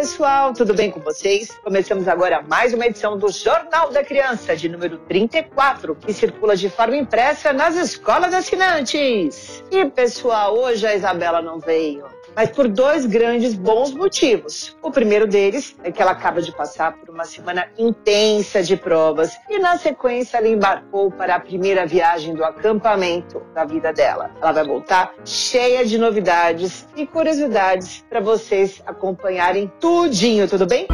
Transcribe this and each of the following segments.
Pessoal, tudo bem com vocês? Começamos agora mais uma edição do Jornal da Criança, de número 34, que circula de forma impressa nas escolas assinantes. E pessoal, hoje a Isabela não veio mas por dois grandes bons motivos. O primeiro deles é que ela acaba de passar por uma semana intensa de provas e, na sequência, ela embarcou para a primeira viagem do acampamento da vida dela. Ela vai voltar cheia de novidades e curiosidades para vocês acompanharem tudinho, tudo bem?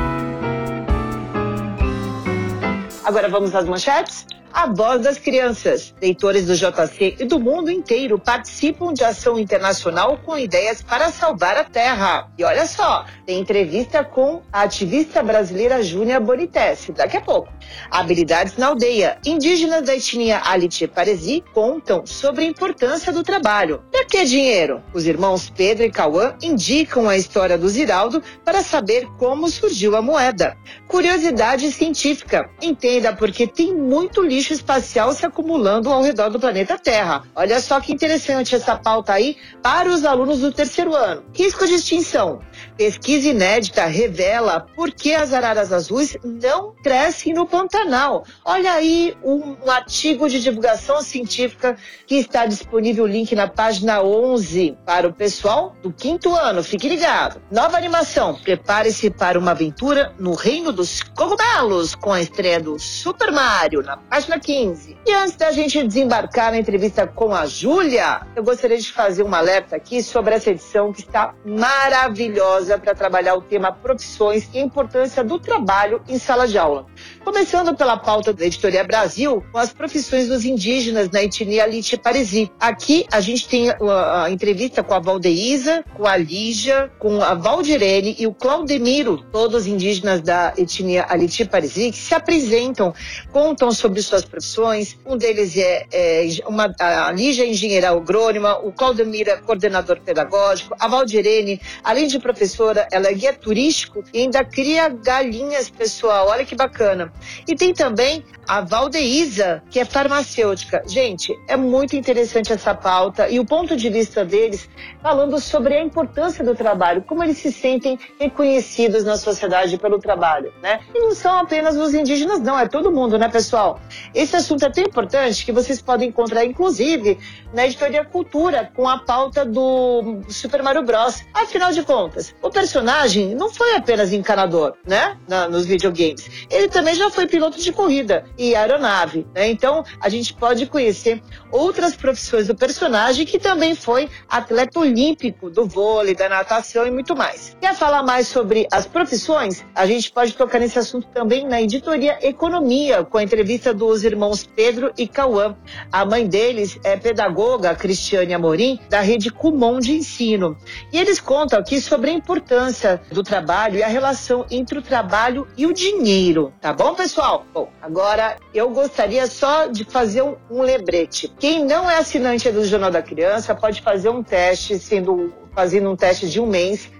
Agora vamos às manchetes? A voz das crianças. Leitores do JC e do mundo inteiro participam de ação internacional com ideias para salvar a Terra. E olha só, tem entrevista com a ativista brasileira Júnia Bonitesse, daqui a pouco. Habilidades na aldeia. Indígenas da etnia Alitie Paresi contam sobre a importância do trabalho. Para que dinheiro? Os irmãos Pedro e Cauã indicam a história do Ziraldo para saber como surgiu a moeda. Curiosidade científica. Entenda porque tem muito lixo lixo espacial se acumulando ao redor do planeta Terra. Olha só que interessante essa pauta aí para os alunos do terceiro ano. Risco de extinção. Pesquisa inédita revela por que as araras azuis não crescem no Pantanal. Olha aí um, um artigo de divulgação científica que está disponível o link na página 11 para o pessoal do quinto ano. Fique ligado. Nova animação. Prepare-se para uma aventura no reino dos cogumelos com a estreia do Super Mario na página 15. E antes da gente desembarcar na entrevista com a Júlia, eu gostaria de fazer um alerta aqui sobre essa edição que está maravilhosa para trabalhar o tema profissões e a importância do trabalho em sala de aula. Começando pela pauta da Editoria Brasil, com as profissões dos indígenas na etnia Lite Parisi. Aqui a gente tem a, a entrevista com a Valdeísa, com a Lígia, com a Valdirene e o Claudemiro, todos indígenas da etnia Aliti Parisi, que se apresentam, contam sobre suas profissões. Um deles é, é uma, a Lígia é engenheira agrônoma, o Claudemiro é coordenador pedagógico, a Valdirene, além de professora, ela é guia turístico e ainda cria galinhas, pessoal. Olha que bacana. E tem também a Valdeísa, que é farmacêutica. Gente, é muito interessante essa pauta e o ponto de vista deles falando sobre a importância do trabalho, como eles se sentem reconhecidos na sociedade pelo trabalho, né? E não são apenas os indígenas, não, é todo mundo, né, pessoal? Esse assunto é tão importante que vocês podem encontrar, inclusive, na editoria Cultura, com a pauta do Super Mario Bros. Afinal de contas, o personagem não foi apenas encanador, né, na, nos videogames. Ele também já foi piloto de corrida e aeronave. Né? Então, a gente pode conhecer outras profissões do personagem que também foi atleta olímpico do vôlei, da natação e muito mais. Quer falar mais sobre as profissões? A gente pode tocar nesse assunto também na editoria Economia, com a entrevista dos irmãos Pedro e Cauã. A mãe deles é pedagoga, Cristiane Amorim, da rede Kumon de ensino. E eles contam aqui sobre a importância do trabalho e a relação entre o trabalho e o dinheiro. Tá bom, pessoal? Bom, agora eu gostaria só de fazer um, um lembrete. Quem não é assinante do Jornal da Criança pode fazer um teste, sendo fazendo um teste de um mês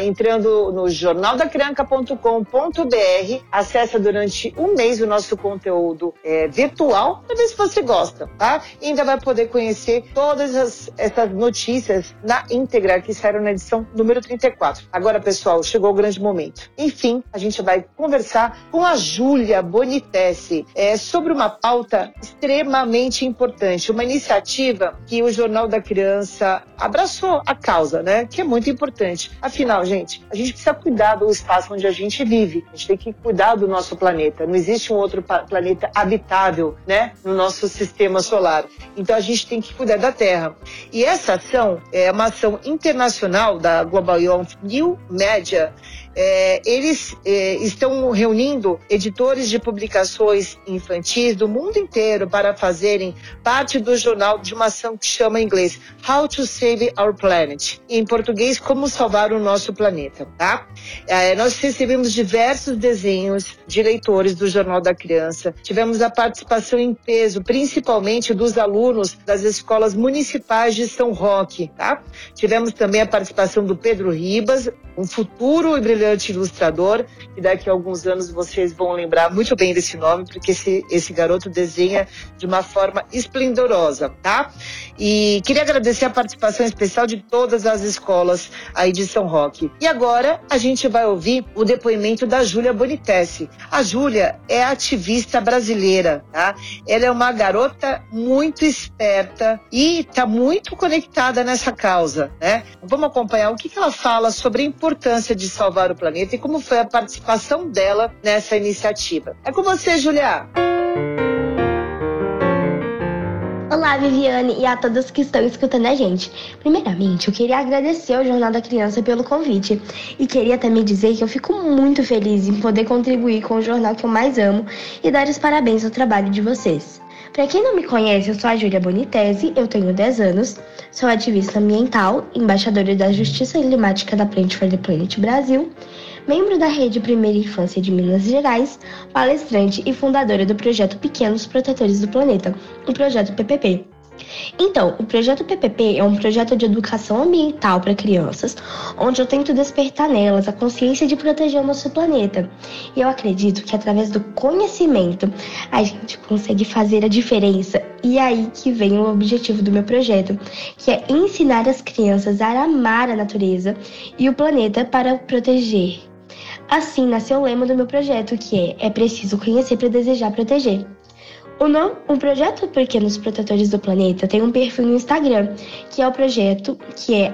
entrando no jornaldacrianca.com.br, acessa durante um mês o nosso conteúdo é, virtual para ver se você gosta, tá? E ainda vai poder conhecer todas as, essas notícias na íntegra que saíram na edição número 34. Agora, pessoal, chegou o grande momento. Enfim, a gente vai conversar com a Júlia Bonitesse é, sobre uma pauta extremamente importante, uma iniciativa que o Jornal da Criança abraçou a causa, né? Que é muito importante. Afinal, Afinal, gente, a gente precisa cuidar do espaço onde a gente vive. A gente tem que cuidar do nosso planeta. Não existe um outro planeta habitável, né, no nosso sistema solar. Então a gente tem que cuidar da Terra. E essa ação é uma ação internacional da Global Youth New Media É, eles é, estão reunindo editores de publicações infantis do mundo inteiro para fazerem parte do jornal de uma ação que chama em inglês How to Save Our Planet. Em português, Como Salvar o Nosso Planeta. Tá? É, nós recebemos diversos desenhos de leitores do Jornal da Criança. Tivemos a participação em peso, principalmente dos alunos das escolas municipais de São Roque. Tá? Tivemos também a participação do Pedro Ribas, um futuro e brilhante ilustrador, e daqui a alguns anos vocês vão lembrar muito bem desse nome, porque esse, esse garoto desenha de uma forma esplendorosa, tá? E queria agradecer a participação especial de todas as escolas aí de São Roque. E agora a gente vai ouvir o depoimento da Júlia Bonitesse. A Júlia é ativista brasileira, tá? Ela é uma garota muito esperta e está muito conectada nessa causa, né? Vamos acompanhar o que, que ela fala sobre a importância de salvar o planeta e como foi a participação dela nessa iniciativa. É com você, Julia. Olá, Viviane, e a todos que estão escutando a gente. Primeiramente, eu queria agradecer ao Jornal da Criança pelo convite e queria também dizer que eu fico muito feliz em poder contribuir com o jornal que eu mais amo e dar os parabéns ao trabalho de vocês. Para quem não me conhece, eu sou a Júlia Bonitese, eu tenho 10 anos, sou ativista ambiental, embaixadora da Justiça Climática da Plant for the Planet Brasil, membro da Rede Primeira Infância de Minas Gerais, palestrante e fundadora do projeto Pequenos Protetores do Planeta, o projeto PPP. Então, o projeto PPP é um projeto de educação ambiental para crianças, onde eu tento despertar nelas a consciência de proteger o nosso planeta. E eu acredito que através do conhecimento a gente consegue fazer a diferença. E é aí que vem o objetivo do meu projeto, que é ensinar as crianças a amar a natureza e o planeta para proteger. Assim nasceu o lema do meu projeto, que é: é preciso conhecer para desejar proteger. O, nome, o projeto Pequenos Protetores do Planeta tem um perfil no Instagram, que é o projeto, que é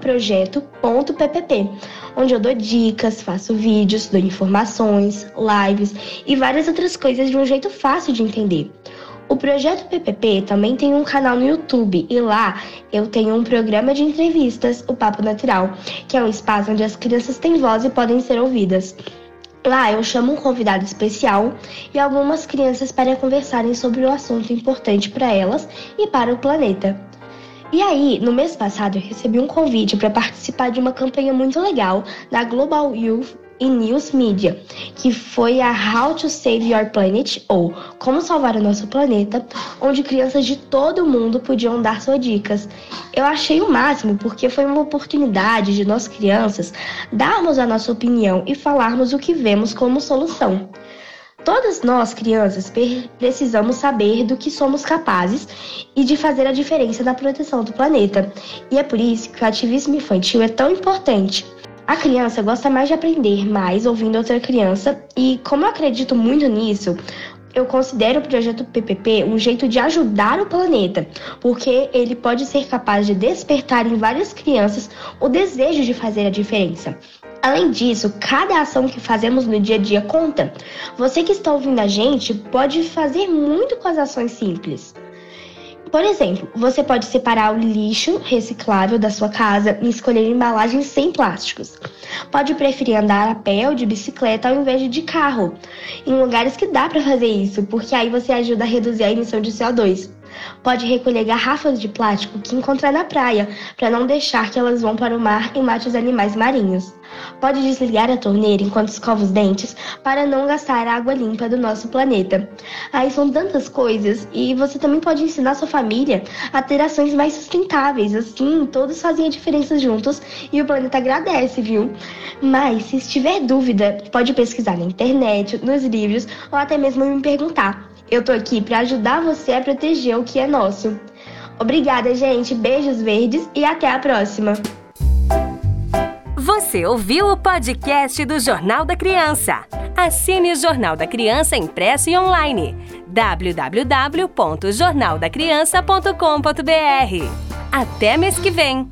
projeto.ppp, onde eu dou dicas, faço vídeos, dou informações, lives e várias outras coisas de um jeito fácil de entender. O projeto PPP também tem um canal no YouTube e lá eu tenho um programa de entrevistas, o Papo Natural, que é um espaço onde as crianças têm voz e podem ser ouvidas. Lá eu chamo um convidado especial e algumas crianças para conversarem sobre um assunto importante para elas e para o planeta. E aí, no mês passado, eu recebi um convite para participar de uma campanha muito legal da Global Youth e News Media, que foi a How to Save Your Planet, ou Como Salvar o Nosso Planeta, onde crianças de todo o mundo podiam dar suas dicas. Eu achei o máximo porque foi uma oportunidade de nós crianças darmos a nossa opinião e falarmos o que vemos como solução. Todas nós, crianças, precisamos saber do que somos capazes e de fazer a diferença na proteção do planeta. E é por isso que o ativismo infantil é tão importante. A criança gosta mais de aprender mais ouvindo outra criança, e como eu acredito muito nisso, eu considero o projeto PPP um jeito de ajudar o planeta, porque ele pode ser capaz de despertar em várias crianças o desejo de fazer a diferença. Além disso, cada ação que fazemos no dia a dia conta. Você que está ouvindo a gente pode fazer muito com as ações simples. Por exemplo, você pode separar o lixo reciclável da sua casa e escolher embalagens sem plásticos. Pode preferir andar a pé ou de bicicleta ao invés de de carro, em lugares que dá para fazer isso, porque aí você ajuda a reduzir a emissão de CO2. Pode recolher garrafas de plástico que encontrar na praia, para não deixar que elas vão para o mar e mate os animais marinhos. Pode desligar a torneira enquanto escova os dentes para não gastar a água limpa do nosso planeta. Aí são tantas coisas e você também pode ensinar sua família a ter ações mais sustentáveis. Assim, todos fazem a diferença juntos e o planeta agradece, viu? Mas se tiver dúvida, pode pesquisar na internet, nos livros ou até mesmo me perguntar. Eu tô aqui para ajudar você a proteger o que é nosso. Obrigada, gente. Beijos verdes e até a próxima. Você ouviu o podcast do Jornal da Criança. Assine o Jornal da Criança impresso e online. www.jornaldacriança.com.br. Até mês que vem!